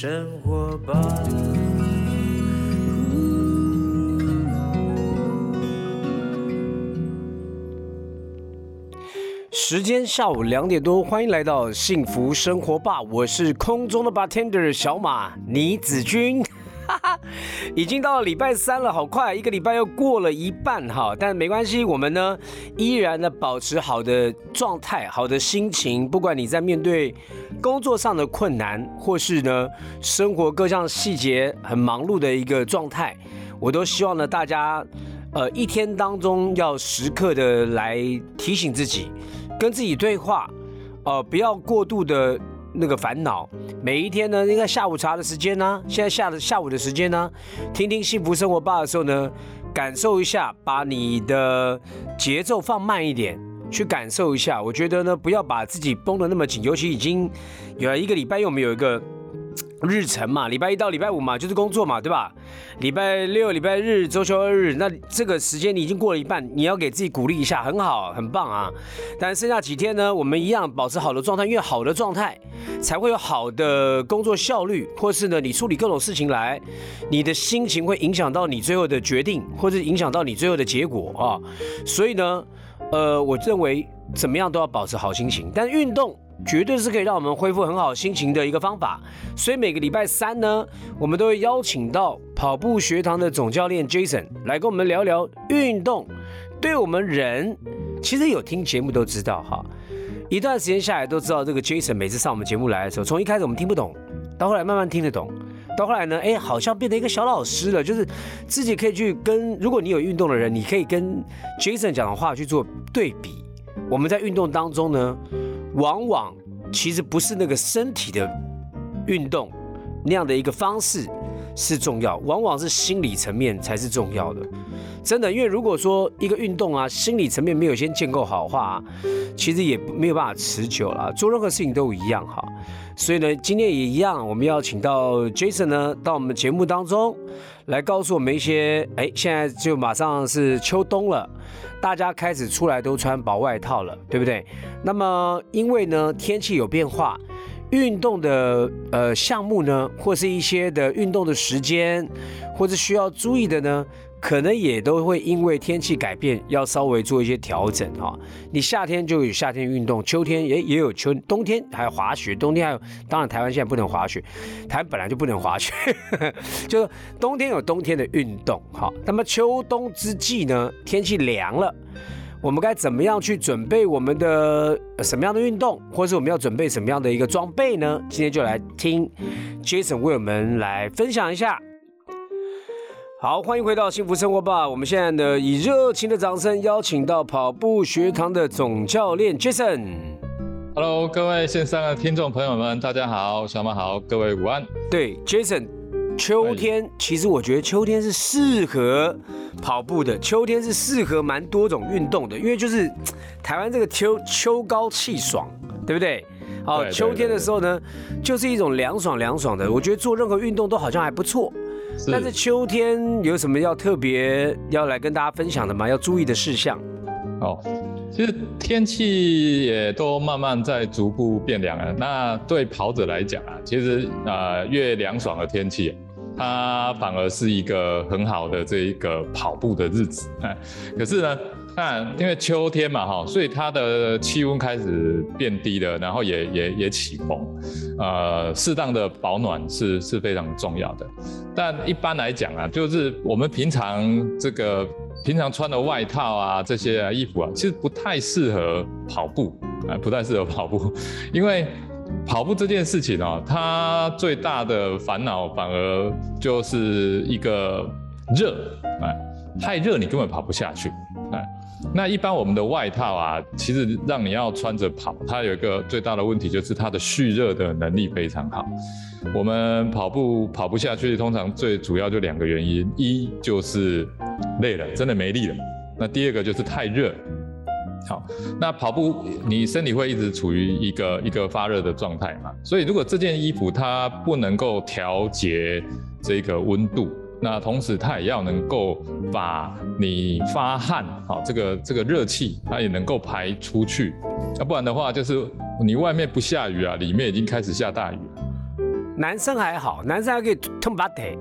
生活吧。时间下午两点多，欢迎来到幸福生活吧，我是空中的 bartender 小马倪子君。已经到了礼拜三了，好快，一个礼拜又过了一半哈。但没关系，我们呢依然呢保持好的状态、好的心情。不管你在面对工作上的困难，或是呢生活各项细节很忙碌的一个状态，我都希望呢大家呃一天当中要时刻的来提醒自己，跟自己对话，呃不要过度的。那个烦恼，每一天呢，应该下午茶的时间呢，现在下的下午的时间呢，听听幸福生活吧的时候呢，感受一下，把你的节奏放慢一点，去感受一下。我觉得呢，不要把自己绷得那么紧，尤其已经有了一个礼拜，又没有一个。日程嘛，礼拜一到礼拜五嘛，就是工作嘛，对吧？礼拜六、礼拜日、周休二日，那这个时间你已经过了一半，你要给自己鼓励一下，很好，很棒啊！但剩下几天呢，我们一样保持好的状态，因为好的状态才会有好的工作效率，或是呢，你处理各种事情来，你的心情会影响到你最后的决定，或者影响到你最后的结果啊。所以呢，呃，我认为怎么样都要保持好心情，但运动。绝对是可以让我们恢复很好心情的一个方法，所以每个礼拜三呢，我们都会邀请到跑步学堂的总教练 Jason 来跟我们聊聊运动对我们人。其实有听节目都知道哈，一段时间下来都知道这个 Jason 每次上我们节目来的时候，从一开始我们听不懂，到后来慢慢听得懂，到后来呢，哎，好像变成一个小老师了，就是自己可以去跟，如果你有运动的人，你可以跟 Jason 讲的话去做对比。我们在运动当中呢。往往其实不是那个身体的运动那样的一个方式是重要，往往是心理层面才是重要的。真的，因为如果说一个运动啊，心理层面没有先建构好的话，其实也没有办法持久了。做任何事情都一样哈。所以呢，今天也一样，我们要请到 Jason 呢到我们节目当中来告诉我们一些，哎，现在就马上是秋冬了。大家开始出来都穿薄外套了，对不对？那么因为呢天气有变化，运动的呃项目呢，或是一些的运动的时间，或者需要注意的呢。可能也都会因为天气改变，要稍微做一些调整哈。你夏天就有夏天运动，秋天也也有秋，冬天还有滑雪，冬天还有，当然台湾现在不能滑雪，台湾本来就不能滑雪，就冬天有冬天的运动哈。那么秋冬之际呢，天气凉了，我们该怎么样去准备我们的什么样的运动，或者是我们要准备什么样的一个装备呢？今天就来听 Jason 为我们来分享一下。好，欢迎回到幸福生活吧。我们现在呢，以热情的掌声邀请到跑步学堂的总教练 Jason。Hello，各位线上的听众朋友们，大家好，小马好，各位午安。对，Jason，秋天其实我觉得秋天是适合跑步的，秋天是适合蛮多种运动的，因为就是台湾这个秋秋高气爽，对不对？好，秋天的时候呢，就是一种凉爽凉爽的，我觉得做任何运动都好像还不错。但是秋天有什么要特别要来跟大家分享的吗？要注意的事项？哦，其实天气也都慢慢在逐步变凉了。那对跑者来讲啊，其实啊越凉爽的天气，它反而是一个很好的这一个跑步的日子。哎，可是呢？那因为秋天嘛，哈，所以它的气温开始变低了，然后也也也起风，呃，适当的保暖是是非常重要的。但一般来讲啊，就是我们平常这个平常穿的外套啊，这些啊衣服啊，其实不太适合跑步啊，不太适合跑步，因为跑步这件事情哦，它最大的烦恼反而就是一个热，哎，太热你根本跑不下去，哎。那一般我们的外套啊，其实让你要穿着跑，它有一个最大的问题就是它的蓄热的能力非常好。我们跑步跑不下去，通常最主要就两个原因，一就是累了，真的没力了。那第二个就是太热。好，那跑步你身体会一直处于一个一个发热的状态嘛？所以如果这件衣服它不能够调节这个温度。那同时，它也要能够把你发汗，好，这个这个热气，它也能够排出去，要不然的话，就是你外面不下雨啊，里面已经开始下大雨男生还好，男生还可以脱把腿。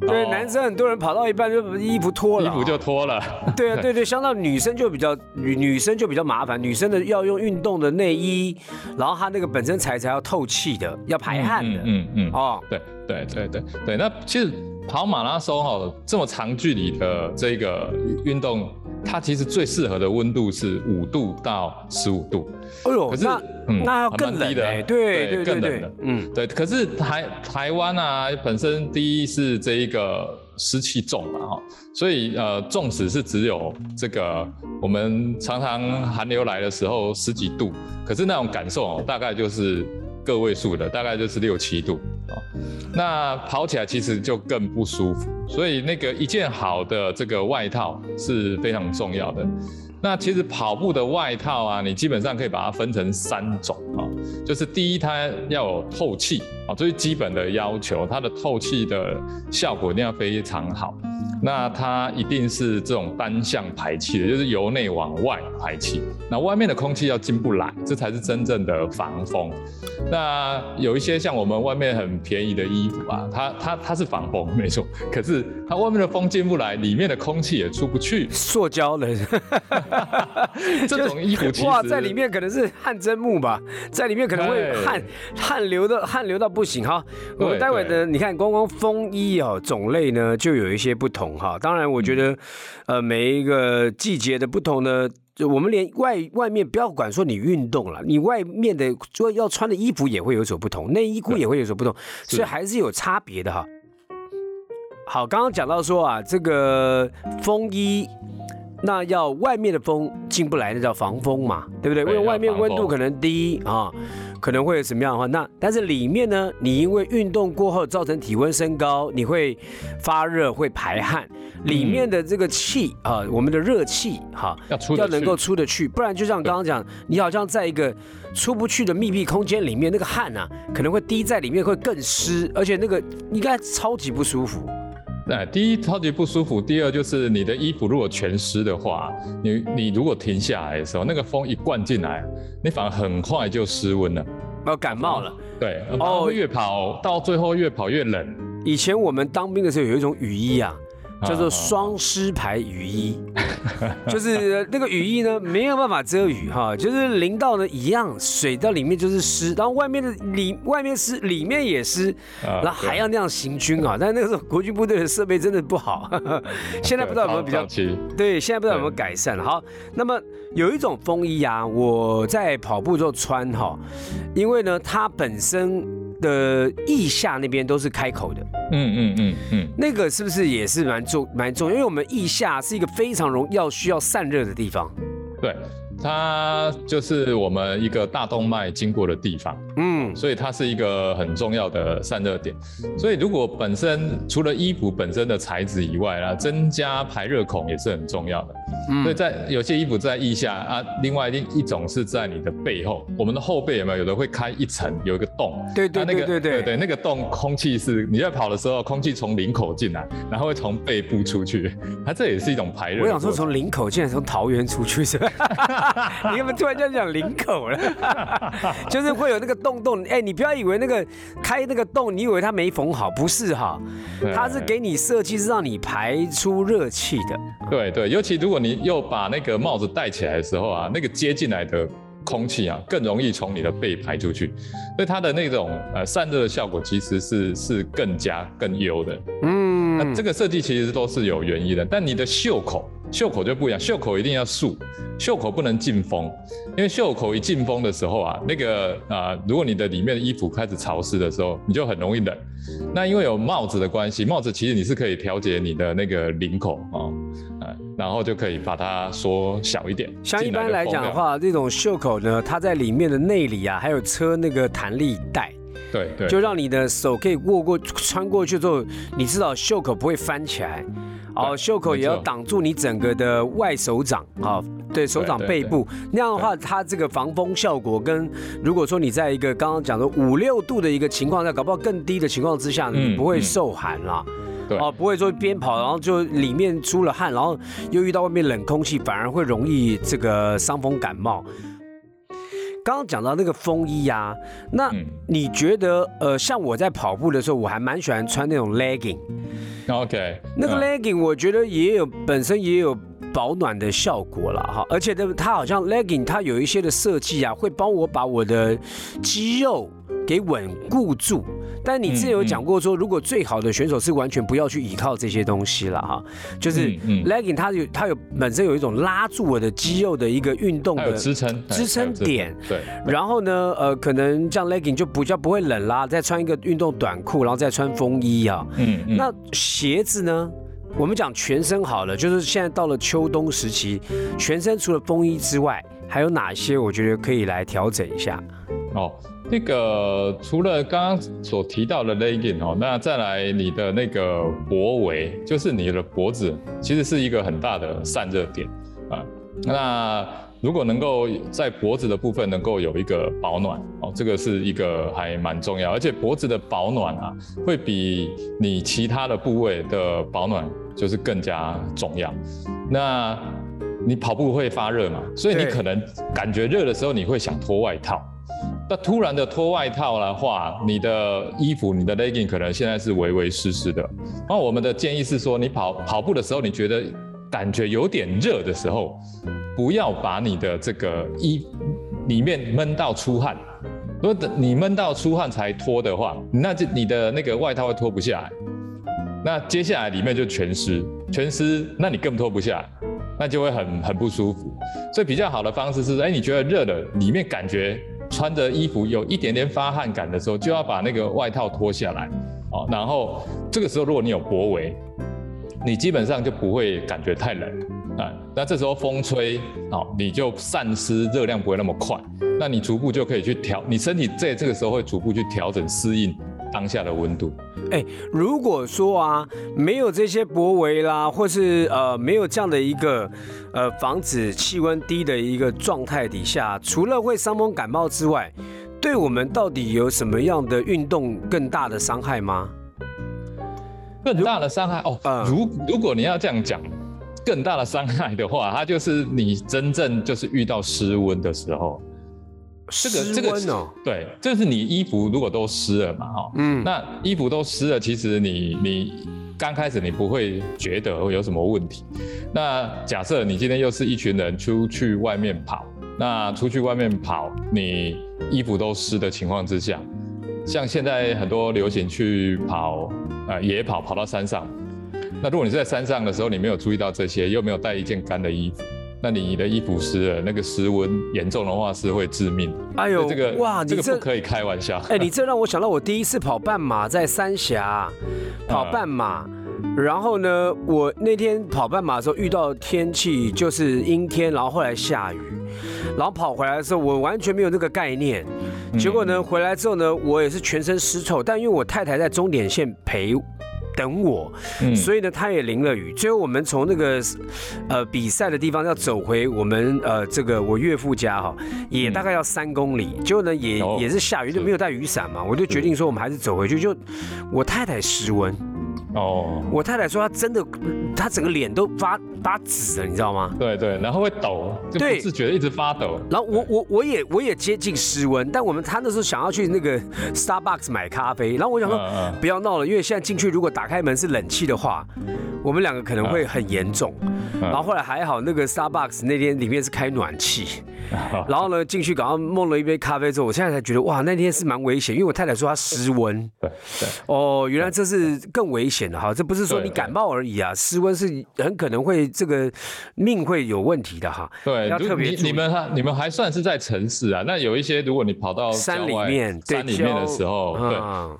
对，哦。男生很多人跑到一半就衣服脱了。啊，衣服就脱了。对啊，对对，相当女生就比较女女生就比较麻烦，女生的要用运动的内衣，然后她那个本身材质要透气的，要排汗的，嗯嗯嗯，哦，对对对对对。那其实跑马拉松哦，这么长距离的这个运动，它其实最适合的温度是五度到十五度。哎呦可，是那嗯那要更冷的。对对对更冷的，嗯，对，可是台台湾啊，本身第一是这一个湿气重嘛，哈，所以呃，纵使是只有这个我们常常寒流来的时候十几度，可是那种感受哦，大概就是个位数的，大概就是六七度哦。那跑起来其实就更不舒服，所以那个一件好的这个外套是非常重要的。那其实跑步的外套啊，你基本上可以把它分成三种啊、就是第一，它要有透气啊，这是基本的要求，它的透气的效果一定要非常好。那它一定是这种单向排气的，就是由内往外排气。那外面的空气要进不来，这才是真正的防风。那有一些像我们外面很便宜的衣服啊，它它它是防风没错，可是它外面的风进不来，里面的空气也出不去。塑胶的，这种衣服其实哇，在里面可能是汗蒸木吧，在里面可能会汗汗流的汗流到不行哈。我们待会呢，你看光光风衣哦，种类呢就有一些不同哈。当然，我觉得呃每一个季节的不同呢。就我们连外外面不要管说你运动了，你外面的说要穿的衣服也会有所不同，内衣裤也会有所不同，所以还是有差别的哈。好，刚刚讲到说啊，这个风衣，那要外面的风进不来，那叫防风嘛，对不对？因为外面温度可能低啊，可能会有什么样的话，那但是里面呢，你因为运动过后造成体温升高，你会发热，会排汗，里面的这个气啊，我们的热气哈，要出要能够出得去，不然就像刚刚讲，你好像在一个出不去的密闭空间里面，那个汗啊可能会滴在里面，会更湿，而且那个应该超级不舒服。哎，第一超级不舒服，第二就是你的衣服如果全湿的话，你你如果停下来的时候，那个风一灌进来，你反而很快就失温了。要感冒了。对，哦哦，越跑到最后越跑越冷，以前我们当兵的时候有一种雨衣啊，叫做啊双湿牌雨衣，就是那个雨衣呢没有办法遮雨哈，就是淋到呢一样，水到里面就是湿，然后外面的里外面湿，里面也湿，啊然后还要那样行军啊。但那个时候国军部队的设备真的不好，现在不知道有没有比较早期对，现在不知道有没有改善。好，那么有一种风衣啊，我在跑步之后穿哈，因为呢它本身的腋下那边都是开口的。嗯嗯嗯嗯，那个是不是也是蛮重蛮重要？因为我们腋下是一个非常容要需要散热的地方。对，它就是我们一个大动脉经过的地方，嗯，所以它是一个很重要的散热点。所以如果本身除了衣服本身的材质以外啦，增加排热孔也是很重要的。嗯所以在有些衣服在腋下啊，另外一一种是在你的背后，我们的后背有没有？有的会开一层，有一个洞。对对那那个对对对对，那个洞空气是你在跑的时候，空气从领口进来，然后会从背部出去，它这也是一种排热。我想说从领口进来从桃园出去是吧？你怎么突然间讲领口了？就是会有那个洞洞，哎、你不要以为那个开那个洞，你以为它没缝好，不是哈，它是给你设计是让你排出热气的。对对，尤其如果你又把那个帽子戴起来的时候啊，那个接进来的空气啊，更容易从你的背排出去，所以它的那种呃散热的效果其实是是更加更优的。嗯，那这个设计其实都是有原因的，但你的袖口袖口就不一样，袖口一定要竖，袖口不能进风，因为袖口一进风的时候啊，那个啊、如果你的里面的衣服开始潮湿的时候，你就很容易冷。那因为有帽子的关系，帽子其实你是可以调节你的那个领口哦，啊，然后就可以把它缩小一点。像一般来讲的话，这种袖口呢，它在里面的内里啊，还有车那个弹力带。对对，就让你的手可以握过穿过去之后，你至少袖口不会翻起来。哦，袖口也要挡住你整个的外手掌，啊，对手掌对背部，那样的话，它这个防风效果跟如果说你在一个刚刚讲的五六度的一个情况下，搞不好更低的情况之下，你嗯不会嗯受寒啦。对。哦，不会说边跑，然后就里面出了汗，然后又遇到外面冷空气，反而会容易这个伤风感冒。刚刚讲到那个风衣啊，那你觉得呃，像我在跑步的时候，我还蛮喜欢穿那种 legging。OK，那个 legging 我觉得也有本身也有保暖的效果了哈，而且呢，它好像 legging 它有一些的设计啊，会帮我把我的肌肉给稳固住。但你之前有讲过说，如果最好的选手是完全不要去依靠这些东西了哈，就是 legging 它有它有本身有一种拉住我的肌肉的一个运动的支撑支撑点，对。然后呢，呃，可能这样 legging 就比较不会冷啦，再穿一个运动短裤，然后再穿风衣啊。嗯。那鞋子呢？我们讲全身好了，就是现在到了秋冬时期，全身除了风衣之外，还有哪些我觉得可以来调整一下？哦。那个除了刚刚所提到的 legging 哦，那再来你的那个脖围，就是你的脖子，其实是一个很大的散热点啊。那如果能够在脖子的部分能够有一个保暖哦，这个是一个还蛮重要，而且脖子的保暖啊，会比你其他的部位的保暖就是更加重要。那你跑步会发热嘛？所以你可能感觉热的时候，你会想脱外套。那突然的脱外套的话，你的衣服、你的 legging 可能现在是微微湿湿的。那我们的建议是说，你跑跑步的时候，你觉得感觉有点热的时候，不要把你的这个衣里面闷到出汗。如果你闷到出汗才脱的话，那就你的那个外套会脱不下来。那接下来里面就全湿，全湿，那你更脱不下来，那就会很很不舒服。所以比较好的方式是，哎，你觉得热的，里面感觉。穿着衣服有一点点发汗感的时候，就要把那个外套脱下来，哦，然后这个时候如果你有薄围，你基本上就不会感觉太冷啊。那这时候风吹，哦，你就散失热量不会那么快，那你逐步就可以去调，你身体在这个时候会逐步去调整适应。当下的温度，哎，如果说啊，没有这些薄围啦，或是呃，没有这样的一个呃防止气温低的一个状态底下，除了会伤风感冒之外，对我们到底有什么样的运动更大的伤害吗？更大的伤害哦，如如果你要这样讲，更大的伤害的话，它就是你真正就是遇到失温的时候。这个这个对，这是你衣服如果都湿了嘛，哈，嗯，那衣服都湿了，其实你你刚开始你不会觉得会有什么问题。那假设你今天又是一群人出去外面跑，那出去外面跑，你衣服都湿的情况之下，像现在很多流行去跑啊野跑，跑到山上，那如果你是在山上的时候，你没有注意到这些，又没有带一件干的衣服。那你的衣服湿了，那个湿温严重的话是会致命。哎呦，这个哇，这个不可以开玩笑。哎，你这让我想到我第一次跑半马，在三峡 跑半马，然后呢，我那天跑半马的时候遇到天气就是阴天，然后后来下雨，然后跑回来的时候我完全没有那个概念，结果呢回来之后呢，我也是全身湿透，但因为我太太在终点线陪。等我，所以呢，他也淋了雨。最后我们从那个呃比赛的地方要走回我们呃这个我岳父家哈，也大概要三公里。结果呢，也也是下雨，就没有带雨伞嘛。我就决定说，我们还是走回去。就我太太失温。哦，我太太说她真的，她整个脸都发发紫了，你知道吗？对对，然后会抖，就不自觉的一直发抖。然后我我我也我也接近失温，但我们他那时候想要去那个 Starbucks 买咖啡，然后我想说不要闹了，因为现在进去如果打开门是冷气的话，我们两个可能会很严重。然后后来还好，那个 Starbucks 那天里面是开暖气。然后呢，进去刚刚梦了一杯咖啡之后，我现在才觉得哇，那天是蛮危险，因为我太太说她失温。对对。哦，原来这是更危险的哈，这不是说你感冒而已啊，失温是很可能会这个命会有问题的哈。对，要特别你们你们还算是在城市啊，那有一些如果你跑到山里面、山里面的时候，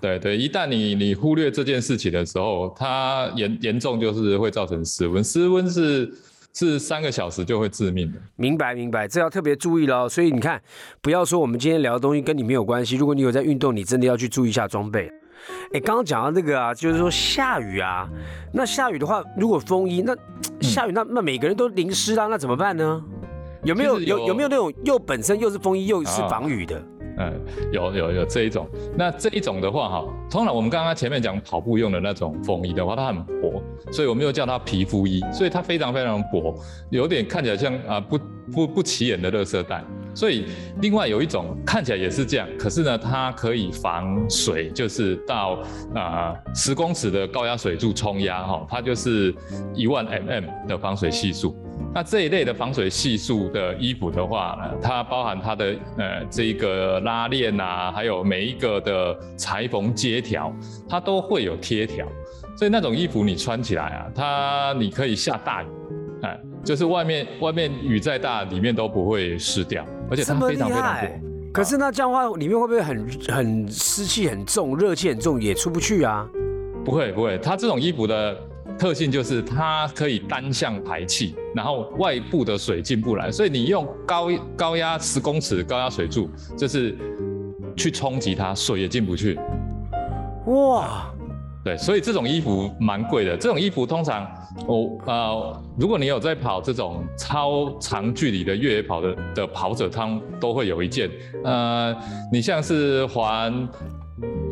对对对，一旦你你忽略这件事情的时候，它严严重就是会造成失温，失温是。是三个小时就会致命的，明白明白，这要特别注意喽。所以你看，不要说我们今天聊的东西跟你没有关系。如果你有在运动，你真的要去注意一下装备。哎，刚刚讲到那个啊，就是说下雨啊，那下雨的话，如果风衣，那下雨那那每个人都淋湿啦，那怎么办呢？有没有有有没有那种又本身又是风衣又是防雨的？嗯，有有有这一种，那这一种的话哈，通常我们刚刚前面讲跑步用的那种风衣的话，它很薄，所以我们又叫它皮肤衣，所以它非常非常薄，有点看起来像啊不不不起眼的热色带。所以另外有一种看起来也是这样，可是呢，它可以防水，就是到啊十公尺的高压水柱冲压哈，它就是一万 mm 的防水系数。那这一类的防水系数的衣服的话呢，它包含它的呃这一个拉链啊，还有每一个的裁缝接条，它都会有贴条，所以那种衣服你穿起来啊，它你可以下大雨，哎，就是外面外面雨再大，里面都不会湿掉，而且它非常非常薄。可是那这样的话，里面会不会很很湿气很重，热气很重，也出不去啊？不会不会，它这种衣服的。特性就是它可以单向排气，然后外部的水进不来，所以你用高高压十公尺高压水柱，就是去冲击它，水也进不去。哇，对，所以这种衣服蛮贵的。这种衣服通常，我呃，如果你有在跑这种超长距离的越野跑的的跑者，他们都会有一件。呃，你像是环。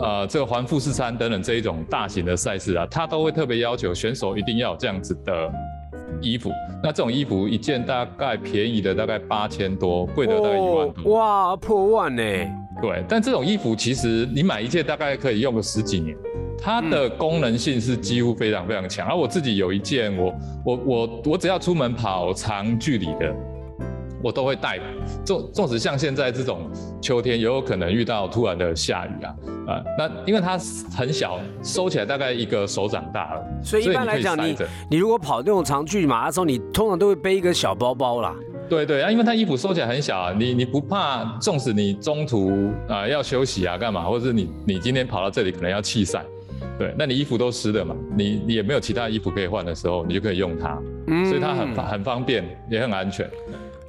呃，这个环富士山等等这一种大型的赛事啊，他都会特别要求选手一定要有这样子的衣服。那这种衣服一件大概便宜的大概八千多，贵的大概一万多。哇，破万呢？对，但这种衣服其实你买一件大概可以用个十几年，它的功能性是几乎非常非常强。而我自己有一件，我我我我只要出门跑长距离的。我都会带，纵纵使像现在这种秋天，也有可能遇到突然的下雨啊，啊，那因为它很小，收起来大概一个手掌大了，所以一般来讲，你你如果跑那种长距离马拉松，你通常都会背一个小包包啦。对对啊，因为它衣服收起来很小啊，你你不怕，纵使你中途啊要休息啊干嘛，或者是你你今天跑到这里可能要弃赛，对，那你衣服都湿的嘛，你你也没有其他衣服可以换的时候，你就可以用它，所以它很很方便，也很安全。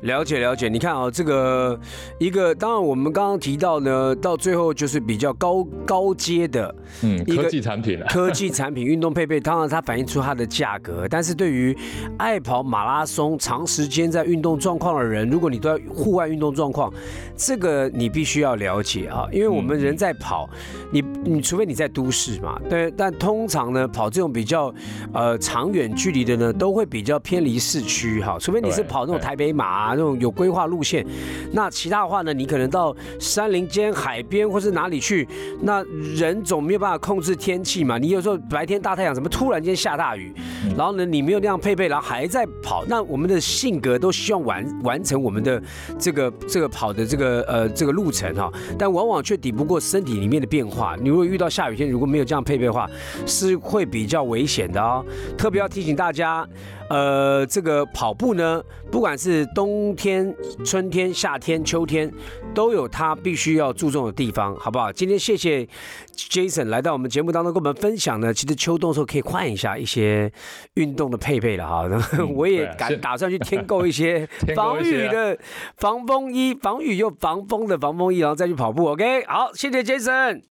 了解了解，你看啊，这个一个当然我们刚刚提到呢，到最后就是比较高高阶的，嗯，科技产品，科技产品运动配备，当然它反映出它的价格。但是对于爱跑马拉松、长时间在运动状况的人，如果你都要户外运动状况，这个你必须要了解啊，因为我们人在跑，你你除非你在都市嘛，对，但通常呢跑这种比较呃长远距离的呢，都会比较偏离市区哈，除非你是跑那种台北马。那种有规划路线，那其他的话呢？你可能到山林间、海边或是哪里去，那人总没有办法控制天气嘛。你有时候白天大太阳，怎么突然间下大雨？然后呢，你没有那样配备，然后还在跑。那我们的性格都希望完完成我们的这个这个跑的这个呃这个路程哈，但往往却抵不过身体里面的变化。你如果遇到下雨天，如果没有这样配备的话，是会比较危险的哦。特别要提醒大家。呃，这个跑步呢，不管是冬天、春天、夏天、秋天，都有它必须要注重的地方，好不好？今天谢谢 Jason 来到我们节目当中跟我们分享呢。其实秋冬的时候可以换一下一些运动的配备了哈。我也敢打算去添购一些防雨的防风衣，防雨又防风的防风衣，然后再去跑步。OK，好，谢谢 Jason。